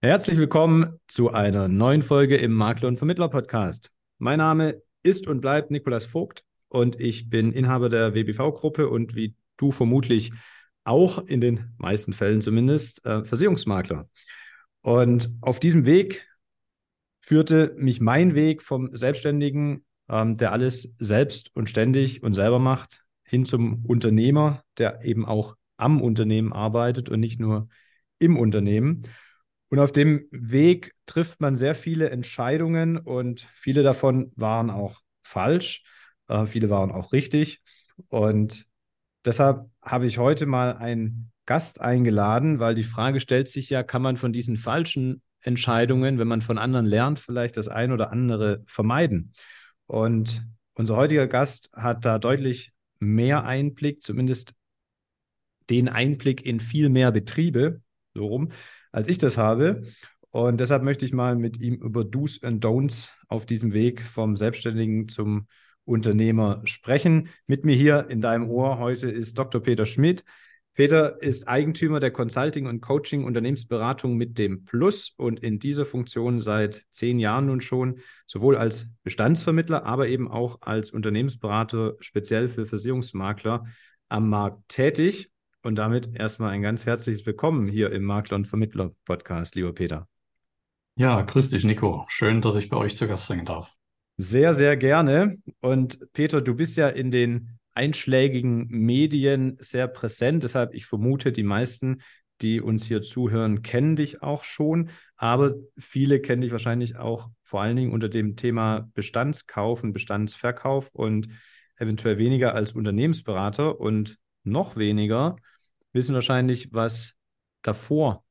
Herzlich willkommen zu einer neuen Folge im Makler und Vermittler Podcast. Mein Name ist und bleibt Nikolas Vogt und ich bin Inhaber der WBV-Gruppe und wie du vermutlich auch in den meisten Fällen zumindest äh, Versicherungsmakler. Und auf diesem Weg führte mich mein Weg vom Selbstständigen, ähm, der alles selbst und ständig und selber macht, hin zum Unternehmer, der eben auch am Unternehmen arbeitet und nicht nur im Unternehmen. Und auf dem Weg trifft man sehr viele Entscheidungen und viele davon waren auch falsch, äh, viele waren auch richtig. Und deshalb habe ich heute mal einen Gast eingeladen, weil die Frage stellt sich ja, kann man von diesen falschen Entscheidungen, wenn man von anderen lernt, vielleicht das ein oder andere vermeiden? Und unser heutiger Gast hat da deutlich mehr Einblick, zumindest den Einblick in viel mehr Betriebe, so rum, als ich das habe. Und deshalb möchte ich mal mit ihm über Do's and Don'ts auf diesem Weg vom Selbstständigen zum Unternehmer sprechen. Mit mir hier in deinem Ohr heute ist Dr. Peter Schmidt. Peter ist Eigentümer der Consulting- und Coaching-Unternehmensberatung mit dem Plus und in dieser Funktion seit zehn Jahren nun schon, sowohl als Bestandsvermittler, aber eben auch als Unternehmensberater speziell für Versicherungsmakler am Markt tätig. Und damit erstmal ein ganz herzliches Willkommen hier im Makler und Vermittler Podcast, lieber Peter. Ja, grüß dich, Nico. Schön, dass ich bei euch zu Gast sein darf. Sehr, sehr gerne. Und Peter, du bist ja in den einschlägigen Medien sehr präsent. Deshalb, ich vermute, die meisten, die uns hier zuhören, kennen dich auch schon. Aber viele kennen dich wahrscheinlich auch vor allen Dingen unter dem Thema Bestandskauf und Bestandsverkauf und eventuell weniger als Unternehmensberater. Und noch weniger wissen wahrscheinlich, was davor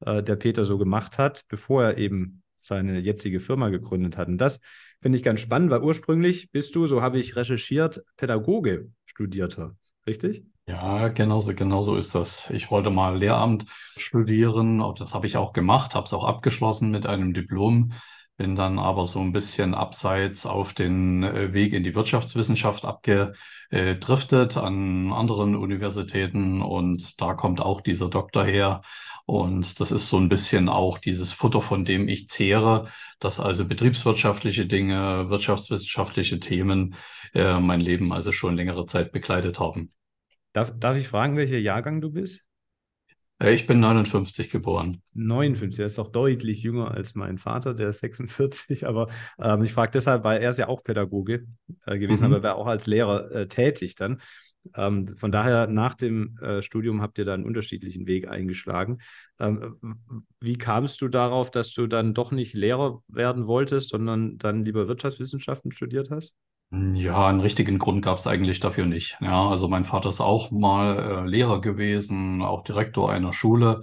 äh, der Peter so gemacht hat, bevor er eben seine jetzige Firma gegründet hat. Und das finde ich ganz spannend, weil ursprünglich bist du, so habe ich recherchiert, Pädagoge studierter, richtig? Ja, genauso, genauso ist das. Ich wollte mal Lehramt studieren, das habe ich auch gemacht, habe es auch abgeschlossen mit einem Diplom bin dann aber so ein bisschen abseits auf den äh, Weg in die Wirtschaftswissenschaft abgedriftet an anderen Universitäten und da kommt auch dieser Doktor her. Und das ist so ein bisschen auch dieses Futter, von dem ich zehre, dass also betriebswirtschaftliche Dinge, wirtschaftswissenschaftliche Themen äh, mein Leben also schon längere Zeit begleitet haben. Darf, darf ich fragen, welcher Jahrgang du bist? Äh, ich bin 59 geboren. 59, er ist doch deutlich jünger als mein Vater, der ist 46. Aber ähm, ich frage deshalb, weil er ist ja auch Pädagoge äh, gewesen, mhm. aber er war auch als Lehrer äh, tätig dann. Ähm, von daher, nach dem äh, Studium habt ihr da einen unterschiedlichen Weg eingeschlagen. Ähm, wie kamst du darauf, dass du dann doch nicht Lehrer werden wolltest, sondern dann lieber Wirtschaftswissenschaften studiert hast? Ja, einen richtigen Grund gab es eigentlich dafür nicht. Ja, also mein Vater ist auch mal äh, Lehrer gewesen, auch Direktor einer Schule.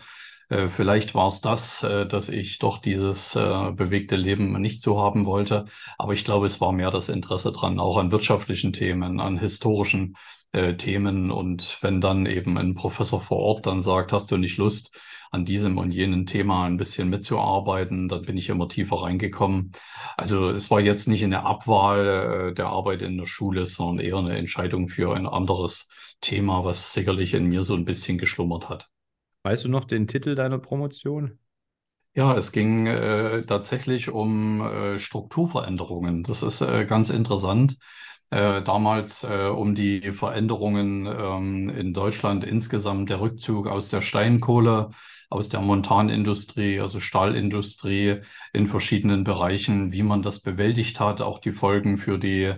Äh, vielleicht war es das, äh, dass ich doch dieses äh, bewegte Leben nicht so haben wollte. Aber ich glaube, es war mehr das Interesse dran, auch an wirtschaftlichen Themen, an historischen äh, Themen. Und wenn dann eben ein Professor vor Ort dann sagt, hast du nicht Lust, an diesem und jenem Thema ein bisschen mitzuarbeiten. Dann bin ich immer tiefer reingekommen. Also es war jetzt nicht eine Abwahl äh, der Arbeit in der Schule, sondern eher eine Entscheidung für ein anderes Thema, was sicherlich in mir so ein bisschen geschlummert hat. Weißt du noch den Titel deiner Promotion? Ja, es ging äh, tatsächlich um äh, Strukturveränderungen. Das ist äh, ganz interessant. Äh, damals äh, um die Veränderungen ähm, in Deutschland insgesamt, der Rückzug aus der Steinkohle, aus der Montanindustrie, also Stahlindustrie in verschiedenen Bereichen, wie man das bewältigt hat, auch die Folgen für die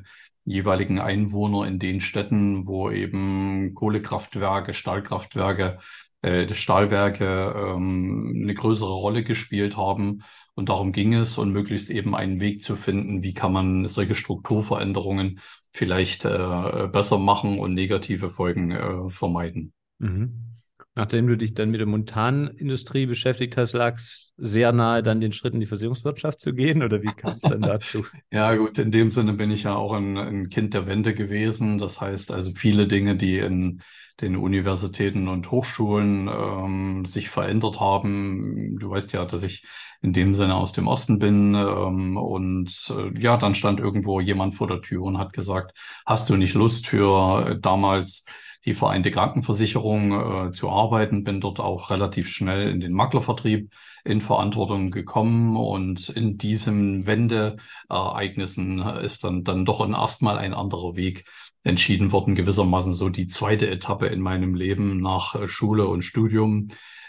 jeweiligen Einwohner in den Städten, wo eben Kohlekraftwerke, Stahlkraftwerke äh, Stahlwerke ähm, eine größere Rolle gespielt haben. Und darum ging es und möglichst eben einen Weg zu finden, wie kann man solche Strukturveränderungen vielleicht äh, besser machen und negative Folgen äh, vermeiden. Mhm. Nachdem du dich dann mit der Montanindustrie beschäftigt hast, lag es sehr nahe, dann den Schritt in die Versicherungswirtschaft zu gehen oder wie kam es dann dazu? ja, gut, in dem Sinne bin ich ja auch ein, ein Kind der Wende gewesen. Das heißt also viele Dinge, die in den Universitäten und Hochschulen ähm, sich verändert haben. Du weißt ja, dass ich in dem Sinne aus dem Osten bin. Ähm, und äh, ja, dann stand irgendwo jemand vor der Tür und hat gesagt, hast du nicht Lust für äh, damals die Vereinte Krankenversicherung äh, zu arbeiten, bin dort auch relativ schnell in den Maklervertrieb in Verantwortung gekommen. Und in diesen Wendeereignissen ist dann, dann doch erstmal ein anderer Weg entschieden worden, gewissermaßen so die zweite Etappe in meinem Leben nach äh, Schule und Studium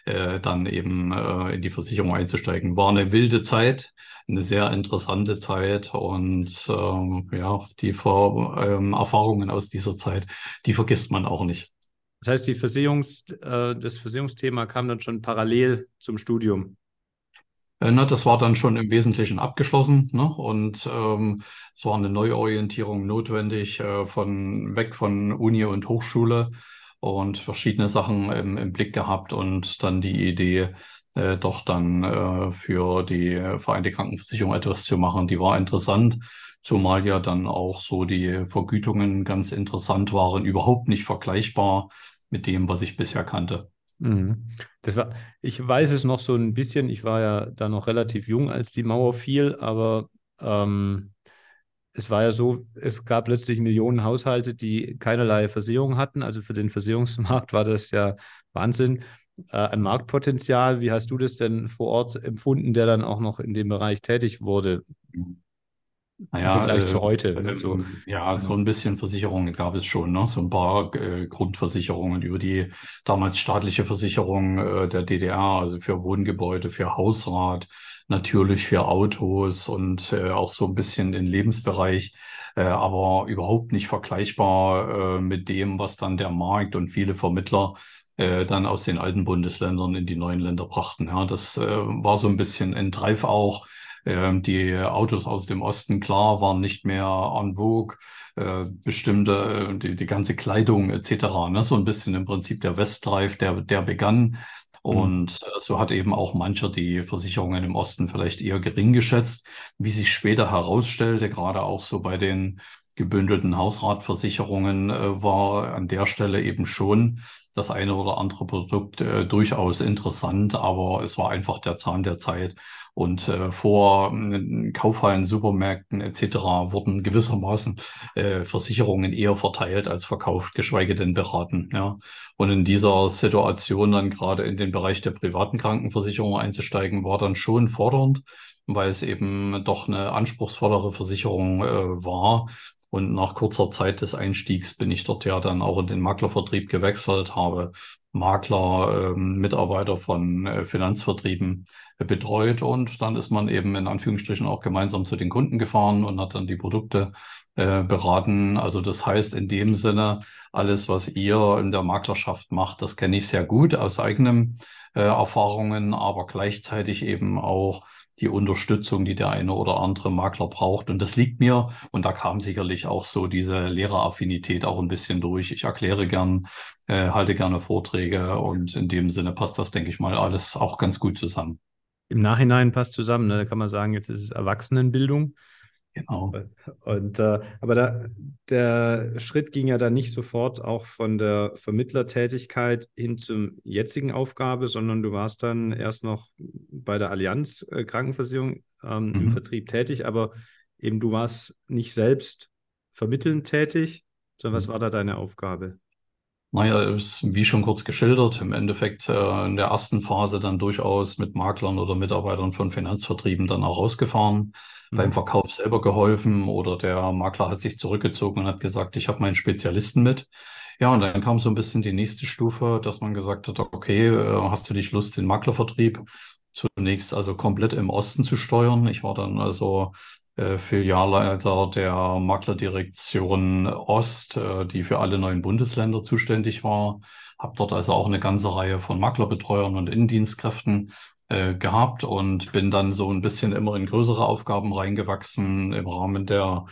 äh, dann eben äh, in die Versicherung einzusteigen. War eine wilde Zeit, eine sehr interessante Zeit und ähm, ja, die Ver ähm, Erfahrungen aus dieser Zeit, die vergisst man auch nicht. Das heißt, die Versicherungs, äh, das Versicherungsthema kam dann schon parallel zum Studium. Äh, das war dann schon im Wesentlichen abgeschlossen, ne? Und ähm, es war eine Neuorientierung notwendig äh, von weg von Uni und Hochschule und verschiedene Sachen im, im Blick gehabt und dann die Idee, äh, doch dann äh, für die Vereinte Krankenversicherung etwas zu machen. Die war interessant, zumal ja dann auch so die Vergütungen ganz interessant waren, überhaupt nicht vergleichbar mit dem, was ich bisher kannte. Mhm. Das war, ich weiß es noch so ein bisschen, ich war ja da noch relativ jung, als die Mauer fiel, aber ähm, es war ja so, es gab letztlich Millionen Haushalte, die keinerlei Versicherung hatten. Also für den Versicherungsmarkt war das ja Wahnsinn äh, an Marktpotenzial. Wie hast du das denn vor Ort empfunden, der dann auch noch in dem Bereich tätig wurde? Naja, Im Vergleich äh, zu heute. Ne? So. Ja, so ein bisschen Versicherungen gab es schon, ne? So ein paar äh, Grundversicherungen über die damals staatliche Versicherung äh, der DDR, also für Wohngebäude, für Hausrat, natürlich für Autos und äh, auch so ein bisschen den Lebensbereich, äh, aber überhaupt nicht vergleichbar äh, mit dem, was dann der Markt und viele Vermittler äh, dann aus den alten Bundesländern in die neuen Länder brachten. Ja, das äh, war so ein bisschen ein Dreif auch ähm, die Autos aus dem Osten, klar, waren nicht mehr en vogue. Äh, bestimmte, äh, die, die ganze Kleidung etc. Ne? So ein bisschen im Prinzip der Westdrive, der, der begann. Mhm. Und mhm. so hat eben auch mancher die Versicherungen im Osten vielleicht eher gering geschätzt. Wie sich später herausstellte, gerade auch so bei den gebündelten Hausratversicherungen, äh, war an der Stelle eben schon das eine oder andere Produkt äh, durchaus interessant, aber es war einfach der Zahn der Zeit. Und äh, vor äh, Kaufhallen, Supermärkten etc. wurden gewissermaßen äh, Versicherungen eher verteilt als verkauft, geschweige denn beraten. Ja. Und in dieser Situation dann gerade in den Bereich der privaten Krankenversicherung einzusteigen, war dann schon fordernd, weil es eben doch eine anspruchsvollere Versicherung äh, war. Und nach kurzer Zeit des Einstiegs bin ich dort ja dann auch in den Maklervertrieb gewechselt, habe Makler, äh, Mitarbeiter von äh, Finanzvertrieben äh, betreut und dann ist man eben in Anführungsstrichen auch gemeinsam zu den Kunden gefahren und hat dann die Produkte äh, beraten. Also das heißt in dem Sinne, alles, was ihr in der Maklerschaft macht, das kenne ich sehr gut aus eigenen äh, Erfahrungen, aber gleichzeitig eben auch die Unterstützung, die der eine oder andere Makler braucht. Und das liegt mir, und da kam sicherlich auch so diese Lehreraffinität auch ein bisschen durch. Ich erkläre gern, äh, halte gerne Vorträge und in dem Sinne passt das, denke ich mal, alles auch ganz gut zusammen. Im Nachhinein passt zusammen, ne? da kann man sagen, jetzt ist es Erwachsenenbildung. Genau. Und äh, aber da, der Schritt ging ja dann nicht sofort auch von der Vermittlertätigkeit hin zum jetzigen Aufgabe, sondern du warst dann erst noch bei der Allianz äh, Krankenversicherung ähm, mhm. im Vertrieb tätig, aber eben du warst nicht selbst vermittelnd tätig, sondern was mhm. war da deine Aufgabe? Naja, ist wie schon kurz geschildert, im Endeffekt äh, in der ersten Phase dann durchaus mit Maklern oder Mitarbeitern von Finanzvertrieben dann auch rausgefahren, mhm. beim Verkauf selber geholfen oder der Makler hat sich zurückgezogen und hat gesagt, ich habe meinen Spezialisten mit. Ja, und dann kam so ein bisschen die nächste Stufe, dass man gesagt hat, okay, äh, hast du dich Lust, den Maklervertrieb zunächst also komplett im Osten zu steuern? Ich war dann also äh, Filialleiter der Maklerdirektion Ost, äh, die für alle neuen Bundesländer zuständig war. Habe dort also auch eine ganze Reihe von Maklerbetreuern und Innendienstkräften äh, gehabt und bin dann so ein bisschen immer in größere Aufgaben reingewachsen im Rahmen der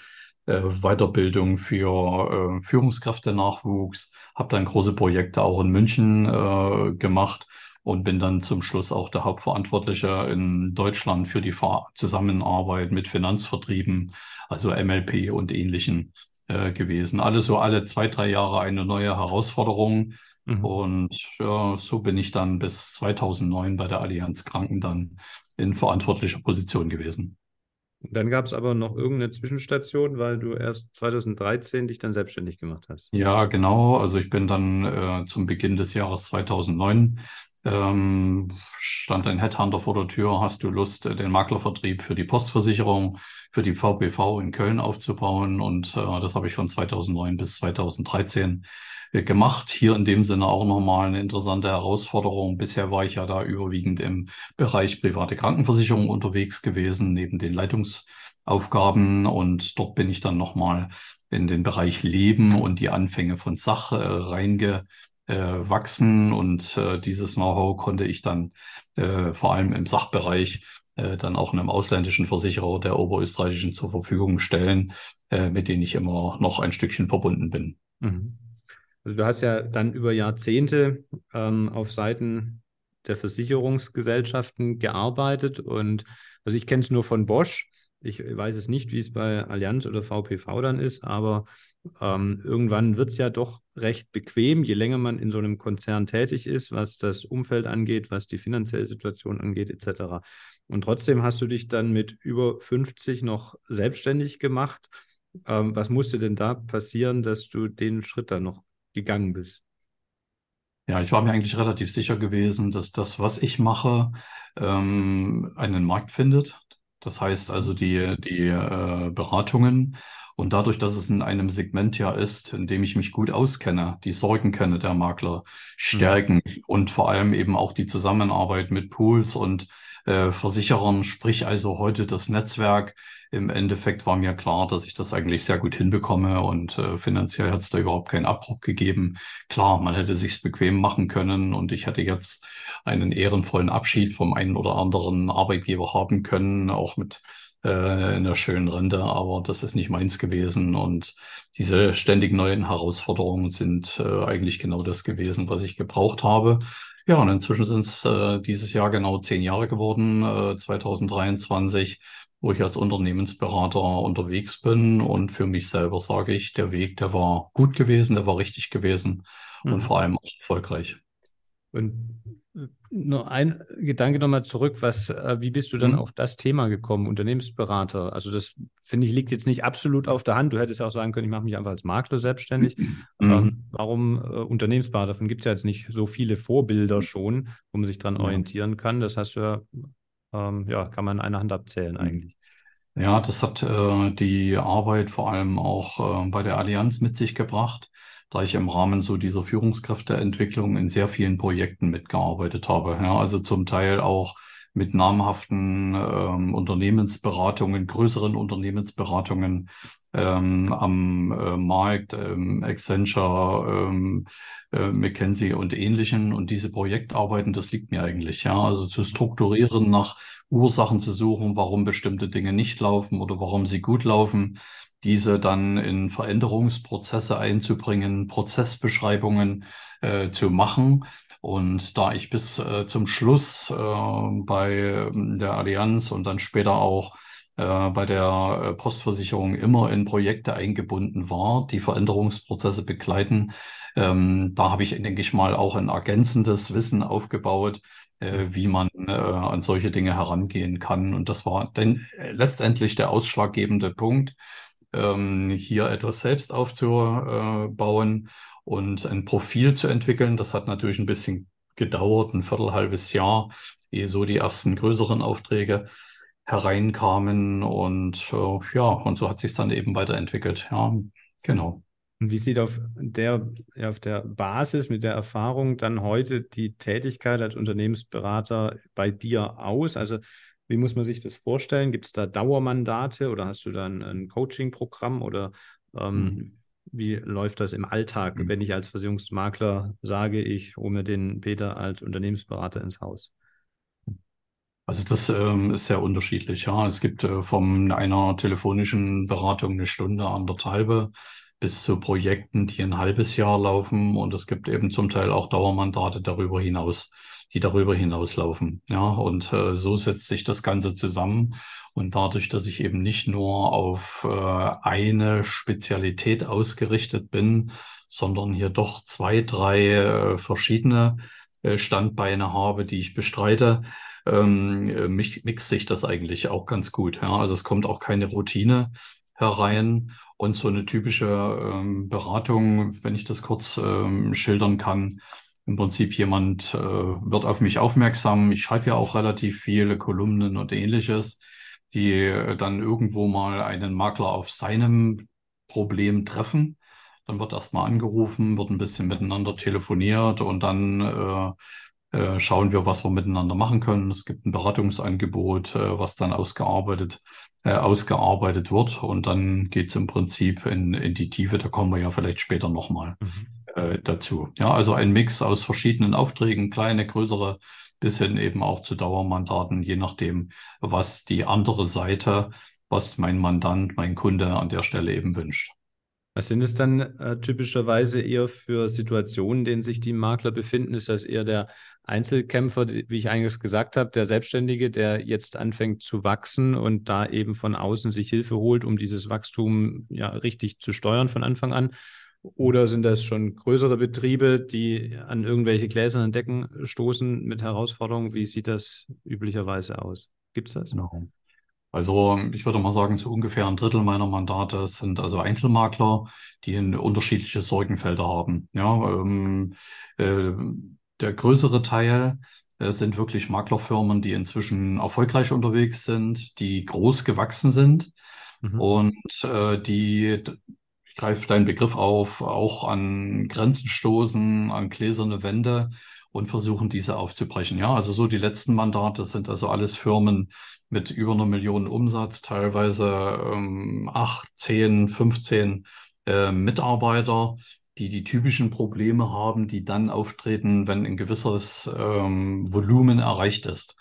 äh, Weiterbildung für Führungskräfte-Nachwuchs. Habe dann große Projekte auch in München gemacht und bin dann zum Schluss auch der Hauptverantwortliche in Deutschland für die Zusammenarbeit mit Finanzvertrieben, also MLP und ähnlichen äh, gewesen. Alles so alle zwei, drei Jahre eine neue Herausforderung. Mhm. Und ja, so bin ich dann bis 2009 bei der Allianz Kranken dann in verantwortlicher Position gewesen. Dann gab es aber noch irgendeine Zwischenstation, weil du erst 2013 dich dann selbstständig gemacht hast. Ja, genau. Also ich bin dann äh, zum Beginn des Jahres 2009 ähm, stand ein Headhunter vor der Tür, hast du Lust, den Maklervertrieb für die Postversicherung, für die VPV in Köln aufzubauen? Und äh, das habe ich von 2009 bis 2013 äh, gemacht. Hier in dem Sinne auch nochmal eine interessante Herausforderung. Bisher war ich ja da überwiegend im Bereich private Krankenversicherung unterwegs gewesen, neben den Leitungsaufgaben. Und dort bin ich dann nochmal in den Bereich Leben und die Anfänge von Sach äh, reinge äh, wachsen und äh, dieses Know-how konnte ich dann äh, vor allem im Sachbereich äh, dann auch einem ausländischen Versicherer der oberösterreichischen zur Verfügung stellen, äh, mit denen ich immer noch ein Stückchen verbunden bin. Mhm. Also du hast ja dann über Jahrzehnte ähm, auf Seiten der Versicherungsgesellschaften gearbeitet und also ich kenne es nur von Bosch. Ich weiß es nicht, wie es bei Allianz oder VPV dann ist, aber ähm, irgendwann wird es ja doch recht bequem, je länger man in so einem Konzern tätig ist, was das Umfeld angeht, was die finanzielle Situation angeht, etc. Und trotzdem hast du dich dann mit über 50 noch selbstständig gemacht. Ähm, was musste denn da passieren, dass du den Schritt dann noch gegangen bist? Ja, ich war mir eigentlich relativ sicher gewesen, dass das, was ich mache, ähm, einen Markt findet. Das heißt also die, die äh, Beratungen und dadurch, dass es in einem Segment ja ist, in dem ich mich gut auskenne, die Sorgen kenne der Makler, stärken mhm. und vor allem eben auch die Zusammenarbeit mit Pools und äh, Versicherern, sprich also heute das Netzwerk. Im Endeffekt war mir klar, dass ich das eigentlich sehr gut hinbekomme und äh, finanziell hat es da überhaupt keinen Abbruch gegeben. Klar, man hätte sich's bequem machen können und ich hätte jetzt einen ehrenvollen Abschied vom einen oder anderen Arbeitgeber haben können, auch mit äh, in der schönen Rente, aber das ist nicht meins gewesen. Und diese ständig neuen Herausforderungen sind äh, eigentlich genau das gewesen, was ich gebraucht habe. Ja, und inzwischen sind es äh, dieses Jahr genau zehn Jahre geworden, äh, 2023, wo ich als Unternehmensberater unterwegs bin. Und für mich selber sage ich, der Weg, der war gut gewesen, der war richtig gewesen mhm. und vor allem auch erfolgreich. Und nur ein Gedanke nochmal zurück, was, äh, wie bist du dann mhm. auf das Thema gekommen, Unternehmensberater? Also das finde ich liegt jetzt nicht absolut auf der Hand. Du hättest auch sagen können, ich mache mich einfach als Makler selbstständig. Mhm. Ähm, warum äh, Unternehmensberater? Davon gibt es ja jetzt nicht so viele Vorbilder schon, wo man sich dran ja. orientieren kann. Das hast du ja, ähm, ja, kann man in einer Hand abzählen mhm. eigentlich. Ja, das hat äh, die Arbeit vor allem auch äh, bei der Allianz mit sich gebracht da ich im Rahmen so dieser Führungskräfteentwicklung in sehr vielen Projekten mitgearbeitet habe. Ja, also zum Teil auch mit namhaften ähm, Unternehmensberatungen, größeren Unternehmensberatungen ähm, am äh, Markt, ähm, Accenture, ähm, äh, McKinsey und ähnlichen. Und diese Projektarbeiten, das liegt mir eigentlich. Ja, also zu strukturieren, nach Ursachen zu suchen, warum bestimmte Dinge nicht laufen oder warum sie gut laufen diese dann in Veränderungsprozesse einzubringen, Prozessbeschreibungen äh, zu machen. Und da ich bis äh, zum Schluss äh, bei ähm, der Allianz und dann später auch äh, bei der äh, Postversicherung immer in Projekte eingebunden war, die Veränderungsprozesse begleiten, ähm, da habe ich, denke ich mal, auch ein ergänzendes Wissen aufgebaut, äh, wie man äh, an solche Dinge herangehen kann. Und das war denn letztendlich der ausschlaggebende Punkt, ähm, hier etwas selbst aufzubauen und ein Profil zu entwickeln. Das hat natürlich ein bisschen gedauert, ein viertelhalbes Jahr, ehe so die ersten größeren Aufträge hereinkamen und äh, ja, und so hat sich dann eben weiterentwickelt. Ja, genau. Und wie sieht auf der, auf der Basis mit der Erfahrung dann heute die Tätigkeit als Unternehmensberater bei dir aus? Also wie muss man sich das vorstellen? Gibt es da Dauermandate oder hast du dann ein Coaching-Programm oder ähm, mhm. Wie läuft das im Alltag, mhm. wenn ich als Versicherungsmakler sage, ich hole mir den Peter als Unternehmensberater ins Haus? Also das ähm, ist sehr unterschiedlich. Ja, es gibt äh, von einer telefonischen Beratung eine Stunde, anderthalbe bis zu Projekten, die ein halbes Jahr laufen und es gibt eben zum Teil auch Dauermandate darüber hinaus die darüber hinauslaufen. Ja, und äh, so setzt sich das Ganze zusammen. Und dadurch, dass ich eben nicht nur auf äh, eine Spezialität ausgerichtet bin, sondern hier doch zwei, drei äh, verschiedene äh, Standbeine habe, die ich bestreite, ähm, äh, mixt sich das eigentlich auch ganz gut. Ja? Also es kommt auch keine Routine herein. Und so eine typische ähm, Beratung, wenn ich das kurz ähm, schildern kann, im Prinzip jemand äh, wird auf mich aufmerksam. Ich schreibe ja auch relativ viele Kolumnen und ähnliches, die äh, dann irgendwo mal einen Makler auf seinem Problem treffen. Dann wird erstmal angerufen, wird ein bisschen miteinander telefoniert und dann äh, äh, schauen wir, was wir miteinander machen können. Es gibt ein Beratungsangebot, äh, was dann ausgearbeitet, äh, ausgearbeitet wird und dann geht es im Prinzip in, in die Tiefe. Da kommen wir ja vielleicht später nochmal. Mhm äh, dazu. Ja, also ein Mix aus verschiedenen Aufträgen, kleine, größere, bis hin eben auch zu Dauermandaten, je nachdem, was die andere Seite, was mein Mandant, mein Kunde an der Stelle eben wünscht. Was sind es dann äh, typischerweise eher für Situationen, in denen sich die Makler befinden? Ist das eher der Einzelkämpfer, wie ich eingangs gesagt habe, der Selbstständige, der jetzt anfängt zu wachsen und da eben von außen sich Hilfe holt, um dieses Wachstum ja richtig zu steuern von Anfang an? Oder sind das schon größere Betriebe, die an irgendwelche gläsernen Decken stoßen mit Herausforderungen? Wie sieht das üblicherweise aus? Gibt es das? Genau. Also ich würde mal sagen, so ungefähr ein Drittel meiner Mandate sind also Einzelmakler, die unterschiedliche Sorgenfelder haben. Ja, ähm, äh, der größere Teil äh, sind wirklich Maklerfirmen, die inzwischen erfolgreich unterwegs sind, die groß gewachsen sind mhm. und äh, die greife deinen Begriff auf, auch an Grenzen stoßen, an gläserne Wände und versuchen, diese aufzubrechen. Ja, also so die letzten Mandate sind also alles Firmen mit über einer Million Umsatz, teilweise ähm, acht, zehn, 15 äh, Mitarbeiter, die die typischen Probleme haben, die dann auftreten, wenn ein gewisses ähm, Volumen erreicht ist.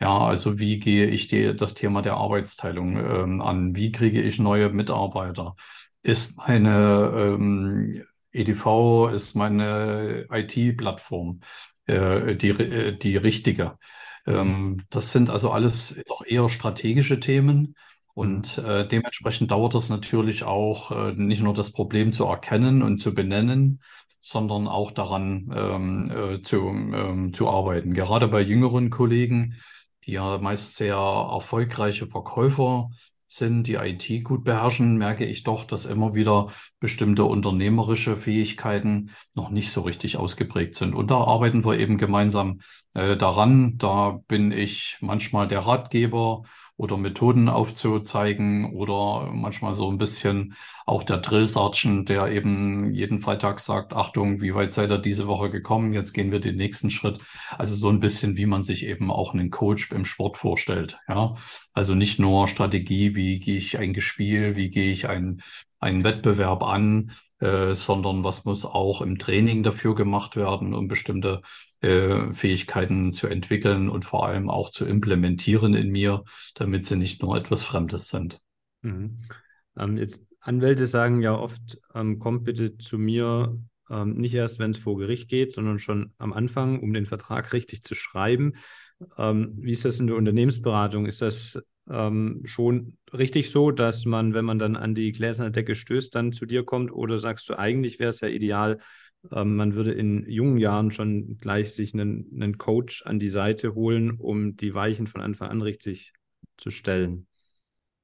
Ja, also wie gehe ich die, das Thema der Arbeitsteilung ähm, an? Wie kriege ich neue Mitarbeiter? Ist meine ähm, EDV, ist meine IT-Plattform äh, die, äh, die richtige. Ähm, das sind also alles doch eher strategische Themen. Und mhm. äh, dementsprechend dauert es natürlich auch, äh, nicht nur das Problem zu erkennen und zu benennen, sondern auch daran ähm, äh, zu, ähm, zu arbeiten. Gerade bei jüngeren Kollegen, die ja meist sehr erfolgreiche Verkäufer sind, die IT gut beherrschen, merke ich doch, dass immer wieder bestimmte unternehmerische Fähigkeiten noch nicht so richtig ausgeprägt sind. Und da arbeiten wir eben gemeinsam äh, daran. Da bin ich manchmal der Ratgeber oder Methoden aufzuzeigen oder manchmal so ein bisschen auch der Drill Sergeant, der eben jeden Freitag sagt, Achtung, wie weit seid ihr diese Woche gekommen? Jetzt gehen wir den nächsten Schritt. Also so ein bisschen, wie man sich eben auch einen Coach im Sport vorstellt. Ja, also nicht nur Strategie, wie gehe ich ein Gespiel, wie gehe ich ein einen Wettbewerb an, äh, sondern was muss auch im Training dafür gemacht werden, um bestimmte äh, Fähigkeiten zu entwickeln und vor allem auch zu implementieren in mir, damit sie nicht nur etwas Fremdes sind. Mhm. Ähm, jetzt Anwälte sagen ja oft, ähm, kommt bitte zu mir ähm, nicht erst, wenn es vor Gericht geht, sondern schon am Anfang, um den Vertrag richtig zu schreiben. Ähm, wie ist das in der Unternehmensberatung? Ist das ähm, schon richtig so, dass man, wenn man dann an die gläserne Decke stößt, dann zu dir kommt? Oder sagst du, eigentlich wäre es ja ideal, ähm, man würde in jungen Jahren schon gleich sich einen, einen Coach an die Seite holen, um die Weichen von Anfang an richtig zu stellen?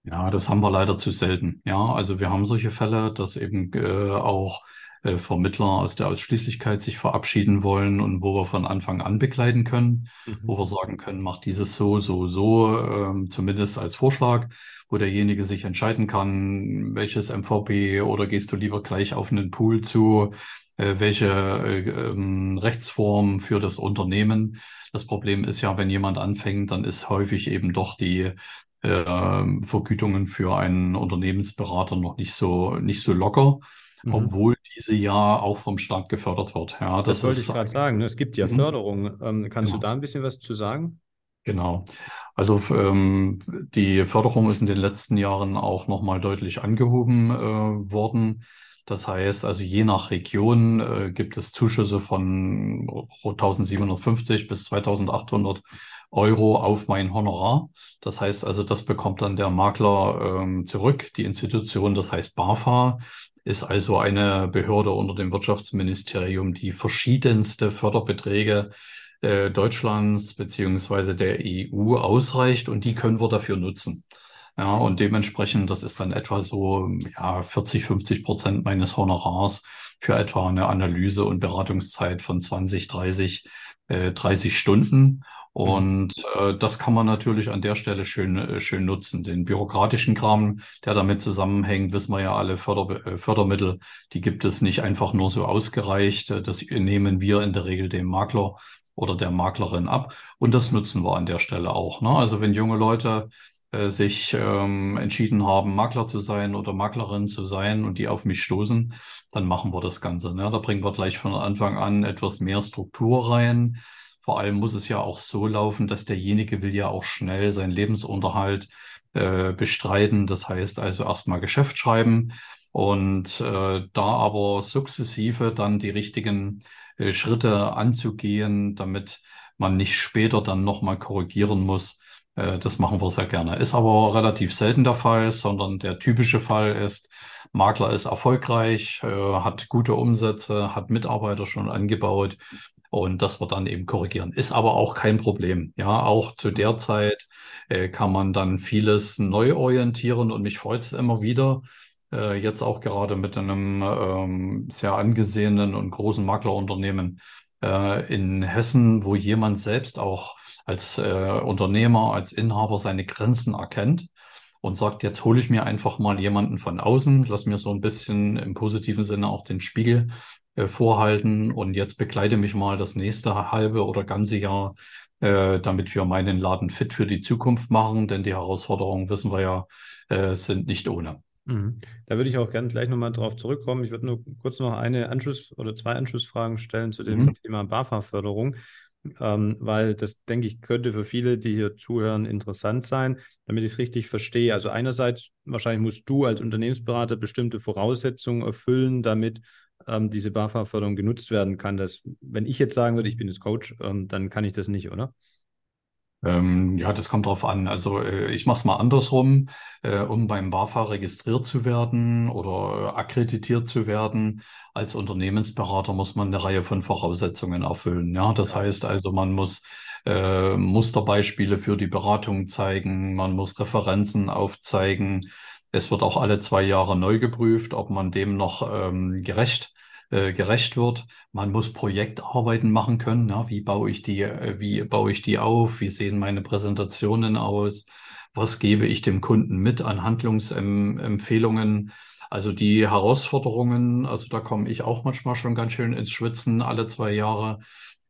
Ja, das haben wir leider zu selten. Ja, also wir haben solche Fälle, dass eben äh, auch äh, Vermittler aus der Ausschließlichkeit sich verabschieden wollen und wo wir von Anfang an begleiten können, mhm. wo wir sagen können, mach dieses so, so, so, ähm, zumindest als Vorschlag, wo derjenige sich entscheiden kann, welches MVP oder gehst du lieber gleich auf einen Pool zu, welche äh, ähm, Rechtsform für das Unternehmen. Das Problem ist ja, wenn jemand anfängt, dann ist häufig eben doch die äh, Vergütungen für einen Unternehmensberater noch nicht so, nicht so locker mhm. obwohl diese ja auch vom Staat gefördert wird. Ja, das, das wollte ich gerade sagen. Ne? Es gibt ja mhm. Förderung. Ähm, kannst genau. du da ein bisschen was zu sagen? Genau. Also ähm, die Förderung ist in den letzten Jahren auch nochmal deutlich angehoben äh, worden. Das heißt, also je nach Region äh, gibt es Zuschüsse von 1750 bis 2800 Euro auf mein Honorar. Das heißt also, das bekommt dann der Makler ähm, zurück, die Institution, das heißt BAFA ist also eine Behörde unter dem Wirtschaftsministerium, die verschiedenste Förderbeträge äh, Deutschlands beziehungsweise der EU ausreicht und die können wir dafür nutzen. Ja, und dementsprechend, das ist dann etwa so ja, 40, 50 Prozent meines Honorars, für etwa eine Analyse und Beratungszeit von 20, 30, äh, 30 Stunden. Mhm. Und äh, das kann man natürlich an der Stelle schön, äh, schön nutzen. Den bürokratischen Kram, der damit zusammenhängt, wissen wir ja alle, Förder, äh, Fördermittel, die gibt es nicht einfach nur so ausgereicht. Das nehmen wir in der Regel dem Makler oder der Maklerin ab. Und das nutzen wir an der Stelle auch. Ne? Also wenn junge Leute äh, sich ähm, entschieden haben, Makler zu sein oder Maklerin zu sein und die auf mich stoßen, dann machen wir das Ganze. Ne? Da bringen wir gleich von Anfang an etwas mehr Struktur rein vor allem muss es ja auch so laufen, dass derjenige will ja auch schnell seinen Lebensunterhalt äh, bestreiten. Das heißt also erstmal Geschäft schreiben und äh, da aber sukzessive dann die richtigen äh, Schritte anzugehen, damit man nicht später dann nochmal korrigieren muss. Äh, das machen wir sehr gerne. Ist aber relativ selten der Fall, sondern der typische Fall ist, Makler ist erfolgreich, äh, hat gute Umsätze, hat Mitarbeiter schon angebaut und das wird dann eben korrigieren. Ist aber auch kein Problem. Ja, auch zu der Zeit äh, kann man dann vieles neu orientieren und mich freut es immer wieder. Jetzt auch gerade mit einem ähm, sehr angesehenen und großen Maklerunternehmen in Hessen, wo jemand selbst auch als äh, Unternehmer, als Inhaber seine Grenzen erkennt und sagt, jetzt hole ich mir einfach mal jemanden von außen, lass mir so ein bisschen im positiven Sinne auch den Spiegel äh, vorhalten und jetzt begleite mich mal das nächste halbe oder ganze Jahr, äh, damit wir meinen Laden fit für die Zukunft machen, denn die Herausforderungen, wissen wir ja, äh, sind nicht ohne. Mhm. Da würde ich auch gerne gleich nochmal drauf zurückkommen. Ich würde nur kurz noch eine Anschluss- oder zwei Anschlussfragen stellen zu dem mhm. Thema BAFA-Förderung ähm, weil das, denke ich, könnte für viele, die hier zuhören, interessant sein, damit ich es richtig verstehe. Also einerseits, wahrscheinlich musst du als Unternehmensberater bestimmte Voraussetzungen erfüllen, damit ähm, diese BAFA-Förderung genutzt werden kann. Dass, wenn ich jetzt sagen würde, ich bin jetzt Coach, ähm, dann kann ich das nicht, oder? Ähm, ja, das kommt drauf an. Also äh, ich mache es mal andersrum. Äh, um beim BAFA registriert zu werden oder äh, akkreditiert zu werden, als Unternehmensberater muss man eine Reihe von Voraussetzungen erfüllen. Ja, das ja. heißt also, man muss äh, Musterbeispiele für die Beratung zeigen, man muss Referenzen aufzeigen. Es wird auch alle zwei Jahre neu geprüft, ob man dem noch ähm, gerecht äh, gerecht wird. Man muss Projektarbeiten machen können. Ja, wie baue ich die, äh, wie baue ich die auf? Wie sehen meine Präsentationen aus? Was gebe ich dem Kunden mit an Handlungsempfehlungen? Also die Herausforderungen, also da komme ich auch manchmal schon ganz schön ins Schwitzen alle zwei Jahre.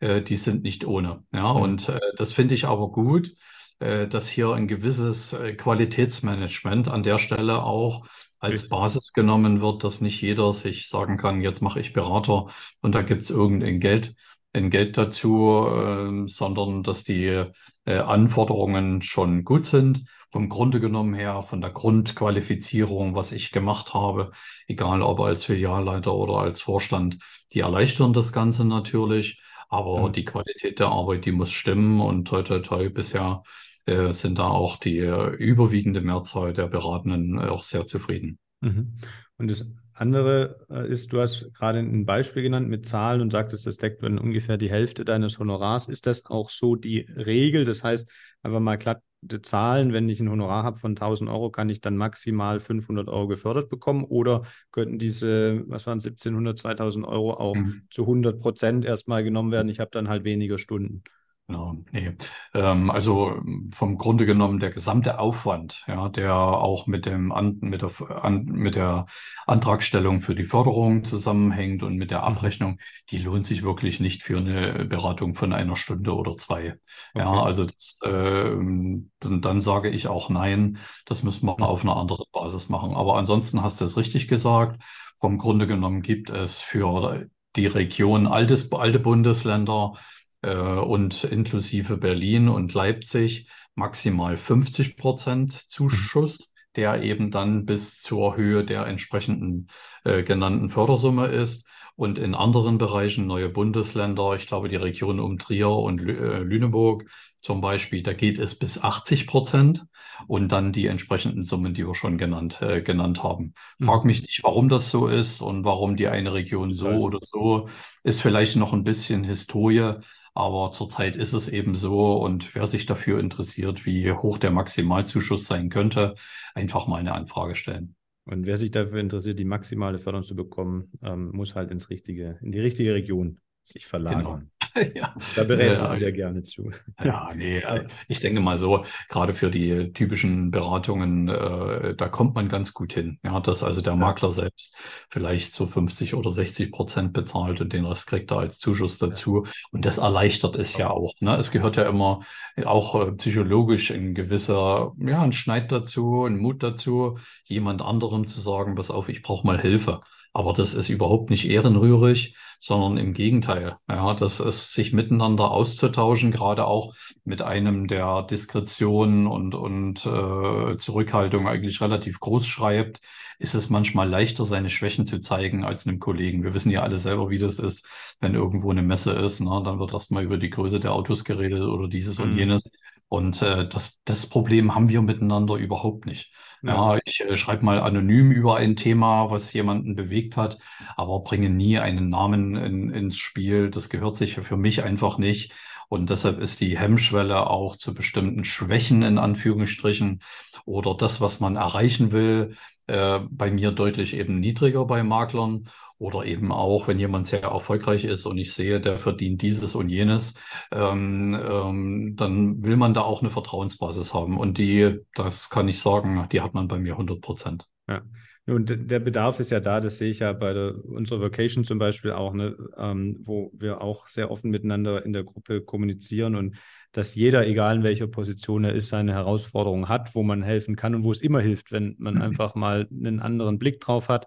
Äh, die sind nicht ohne. Ja, mhm. und äh, das finde ich aber gut, äh, dass hier ein gewisses Qualitätsmanagement an der Stelle auch als Basis genommen wird, dass nicht jeder sich sagen kann, jetzt mache ich Berater und da gibt es irgendein Geld, ein Geld dazu, äh, sondern dass die äh, Anforderungen schon gut sind. Vom Grunde genommen her, von der Grundqualifizierung, was ich gemacht habe, egal ob als Filialleiter oder als Vorstand, die erleichtern das Ganze natürlich. Aber mhm. die Qualität der Arbeit, die muss stimmen und toi, toi, toi, bisher äh, sind da auch die äh, überwiegende Mehrzahl der Beratenden äh, auch sehr zufrieden. Mhm. Und das andere ist, du hast gerade ein Beispiel genannt mit Zahlen und sagtest, das deckt dann ungefähr die Hälfte deines Honorars. Ist das auch so die Regel? Das heißt, einfach mal glatte Zahlen, wenn ich ein Honorar habe von 1000 Euro, kann ich dann maximal 500 Euro gefördert bekommen? Oder könnten diese, was waren 1700, 2000 Euro auch mhm. zu 100 Prozent erstmal genommen werden? Ich habe dann halt weniger Stunden. Genau, nee. Ähm, also vom Grunde genommen der gesamte Aufwand, ja, der auch mit dem an, mit der an, mit der Antragstellung für die Förderung zusammenhängt und mit der mhm. Abrechnung, die lohnt sich wirklich nicht für eine Beratung von einer Stunde oder zwei. Okay. Ja, also das, äh, dann, dann sage ich auch nein, das müssen wir auf einer anderen Basis machen. Aber ansonsten hast du es richtig gesagt. Vom Grunde genommen gibt es für die Region altes, alte Bundesländer und inklusive Berlin und Leipzig maximal 50 Prozent Zuschuss, der eben dann bis zur Höhe der entsprechenden äh, genannten Fördersumme ist. Und in anderen Bereichen, neue Bundesländer, ich glaube die Region um Trier und Lü äh, Lüneburg zum Beispiel, da geht es bis 80 Prozent und dann die entsprechenden Summen, die wir schon genannt, äh, genannt haben. Frag mhm. mich nicht, warum das so ist und warum die eine Region so oder so ist vielleicht noch ein bisschen Historie, aber zurzeit ist es eben so und wer sich dafür interessiert, wie hoch der Maximalzuschuss sein könnte, einfach mal eine Anfrage stellen. Und wer sich dafür interessiert, die maximale Förderung zu bekommen, ähm, muss halt ins richtige, in die richtige Region sich verlagern. Genau. ja. Da berätst ja. du dir gerne zu. Ja, nee, ich denke mal so, gerade für die typischen Beratungen, äh, da kommt man ganz gut hin. Ja, dass also der Makler selbst vielleicht so 50 oder 60 Prozent bezahlt und den Rest kriegt er als Zuschuss dazu. Und das erleichtert es ja auch. Ne? Es gehört ja immer auch äh, psychologisch ein gewisser, ja, ein Schneid dazu, ein Mut dazu, jemand anderem zu sagen, pass auf, ich brauche mal Hilfe. Aber das ist überhaupt nicht ehrenrührig, sondern im Gegenteil. Ja, das ist sich miteinander auszutauschen, gerade auch mit einem, der Diskretion und, und äh, Zurückhaltung eigentlich relativ groß schreibt, ist es manchmal leichter, seine Schwächen zu zeigen als einem Kollegen. Wir wissen ja alle selber, wie das ist, wenn irgendwo eine Messe ist. Ne? Dann wird erstmal über die Größe der Autos geredet oder dieses mhm. und jenes. Und äh, das, das Problem haben wir miteinander überhaupt nicht. Ja, ja ich äh, schreibe mal anonym über ein Thema, was jemanden bewegt hat, aber bringe nie einen Namen in, ins Spiel. Das gehört sich für mich einfach nicht. Und deshalb ist die Hemmschwelle auch zu bestimmten Schwächen in Anführungsstrichen oder das, was man erreichen will, äh, bei mir deutlich eben niedriger bei Maklern. Oder eben auch, wenn jemand sehr erfolgreich ist und ich sehe, der verdient dieses und jenes, ähm, ähm, dann will man da auch eine Vertrauensbasis haben. Und die, das kann ich sagen, die hat man bei mir 100 Prozent. Ja. Und der Bedarf ist ja da, das sehe ich ja bei der, unserer Vocation zum Beispiel auch, ne, ähm, wo wir auch sehr offen miteinander in der Gruppe kommunizieren und dass jeder, egal in welcher Position er ist, seine Herausforderung hat, wo man helfen kann und wo es immer hilft, wenn man einfach mal einen anderen Blick drauf hat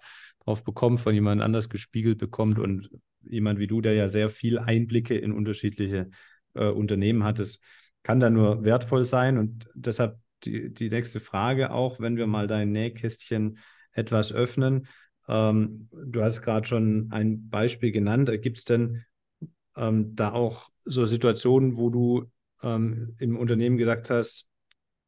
drauf bekommt, von jemand anders gespiegelt bekommt und jemand wie du, der ja sehr viel Einblicke in unterschiedliche äh, Unternehmen hat, das kann da nur wertvoll sein und deshalb die, die nächste Frage auch, wenn wir mal dein Nähkästchen etwas öffnen. Ähm, du hast gerade schon ein Beispiel genannt. Gibt es denn ähm, da auch so Situationen, wo du ähm, im Unternehmen gesagt hast,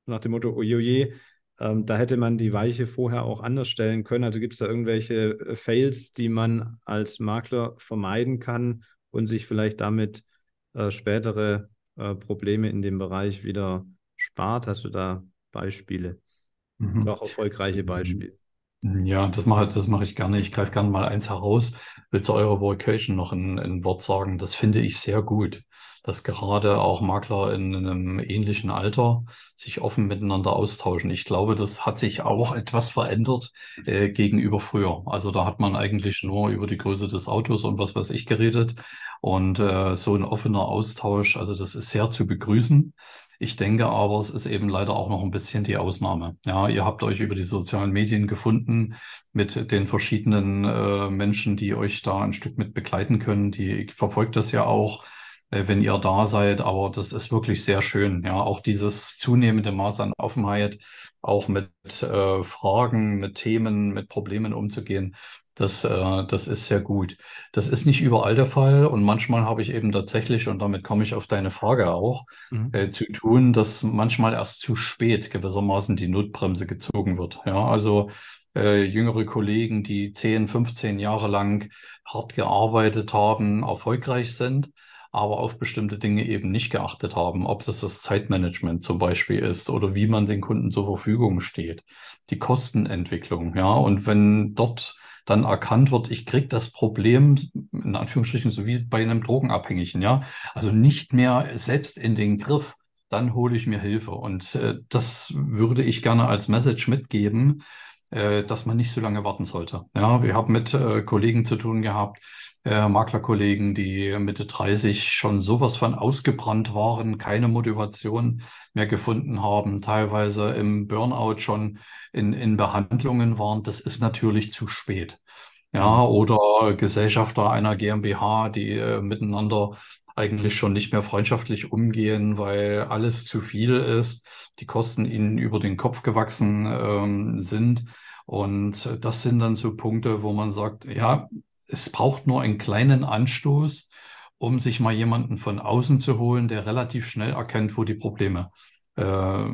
nach dem Motto, oje, ähm, da hätte man die Weiche vorher auch anders stellen können. Also gibt es da irgendwelche äh, Fails, die man als Makler vermeiden kann und sich vielleicht damit äh, spätere äh, Probleme in dem Bereich wieder spart? Hast du da Beispiele? Mhm. Auch erfolgreiche Beispiele? Ja, das mache, das mache ich gerne. Ich greife gerne mal eins heraus. Will zu eurer Vocation noch ein, ein Wort sagen. Das finde ich sehr gut dass gerade auch Makler in einem ähnlichen Alter sich offen miteinander austauschen. Ich glaube, das hat sich auch etwas verändert äh, gegenüber früher. Also da hat man eigentlich nur über die Größe des Autos und was weiß ich geredet. Und äh, so ein offener Austausch, also das ist sehr zu begrüßen. Ich denke aber, es ist eben leider auch noch ein bisschen die Ausnahme. Ja, ihr habt euch über die sozialen Medien gefunden mit den verschiedenen äh, Menschen, die euch da ein Stück mit begleiten können. Die verfolgt das ja auch wenn ihr da seid. Aber das ist wirklich sehr schön. Ja, auch dieses zunehmende Maß an Offenheit, auch mit äh, Fragen, mit Themen, mit Problemen umzugehen. Das, äh, das ist sehr gut. Das ist nicht überall der Fall und manchmal habe ich eben tatsächlich, und damit komme ich auf deine Frage auch, mhm. äh, zu tun, dass manchmal erst zu spät gewissermaßen die Notbremse gezogen wird. Ja, also äh, jüngere Kollegen, die 10, 15 Jahre lang hart gearbeitet haben, erfolgreich sind aber auf bestimmte Dinge eben nicht geachtet haben, ob das das Zeitmanagement zum Beispiel ist oder wie man den Kunden zur Verfügung steht, die Kostenentwicklung, ja, und wenn dort dann erkannt wird, ich kriege das Problem, in Anführungsstrichen, so wie bei einem Drogenabhängigen, ja, also nicht mehr selbst in den Griff, dann hole ich mir Hilfe. Und äh, das würde ich gerne als Message mitgeben, äh, dass man nicht so lange warten sollte. Ja, wir haben mit äh, Kollegen zu tun gehabt, äh, Maklerkollegen, die Mitte 30 schon sowas von ausgebrannt waren, keine Motivation mehr gefunden haben, teilweise im Burnout schon in, in Behandlungen waren. Das ist natürlich zu spät. Ja, mhm. oder Gesellschafter einer GmbH, die äh, miteinander eigentlich schon nicht mehr freundschaftlich umgehen, weil alles zu viel ist, die Kosten ihnen über den Kopf gewachsen ähm, sind. Und das sind dann so Punkte, wo man sagt, ja, es braucht nur einen kleinen Anstoß, um sich mal jemanden von außen zu holen, der relativ schnell erkennt, wo die Probleme äh,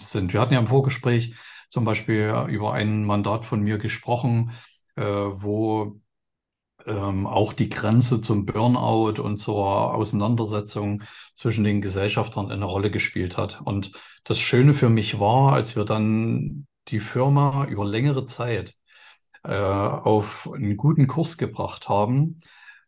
sind. Wir hatten ja im Vorgespräch zum Beispiel über ein Mandat von mir gesprochen, äh, wo ähm, auch die Grenze zum Burnout und zur Auseinandersetzung zwischen den Gesellschaftern eine Rolle gespielt hat. Und das Schöne für mich war, als wir dann die Firma über längere Zeit äh, auf einen guten Kurs gebracht haben,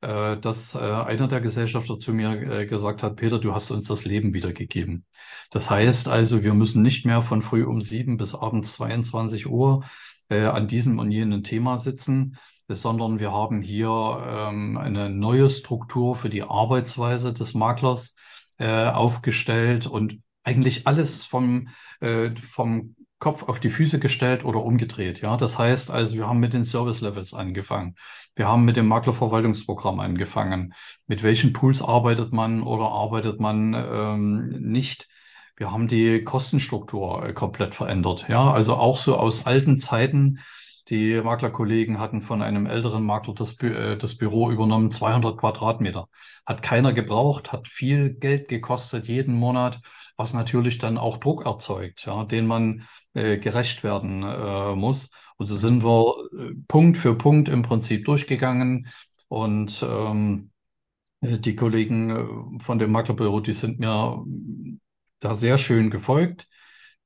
äh, dass äh, einer der Gesellschafter zu mir äh, gesagt hat, Peter, du hast uns das Leben wiedergegeben. Das heißt also, wir müssen nicht mehr von früh um sieben bis abends 22 Uhr äh, an diesem und jenem Thema sitzen, sondern wir haben hier ähm, eine neue Struktur für die Arbeitsweise des Maklers äh, aufgestellt und eigentlich alles vom, äh, vom Kopf auf die Füße gestellt oder umgedreht. Ja, das heißt also, wir haben mit den Service Levels angefangen. Wir haben mit dem Maklerverwaltungsprogramm angefangen. Mit welchen Pools arbeitet man oder arbeitet man ähm, nicht? Wir haben die Kostenstruktur äh, komplett verändert. Ja, also auch so aus alten Zeiten. Die Maklerkollegen hatten von einem älteren Makler das, Bü äh, das Büro übernommen, 200 Quadratmeter. Hat keiner gebraucht, hat viel Geld gekostet jeden Monat, was natürlich dann auch Druck erzeugt, ja, den man äh, gerecht werden äh, muss. Und so sind wir äh, Punkt für Punkt im Prinzip durchgegangen und ähm, die Kollegen äh, von dem Maklerbüro, die sind mir da sehr schön gefolgt.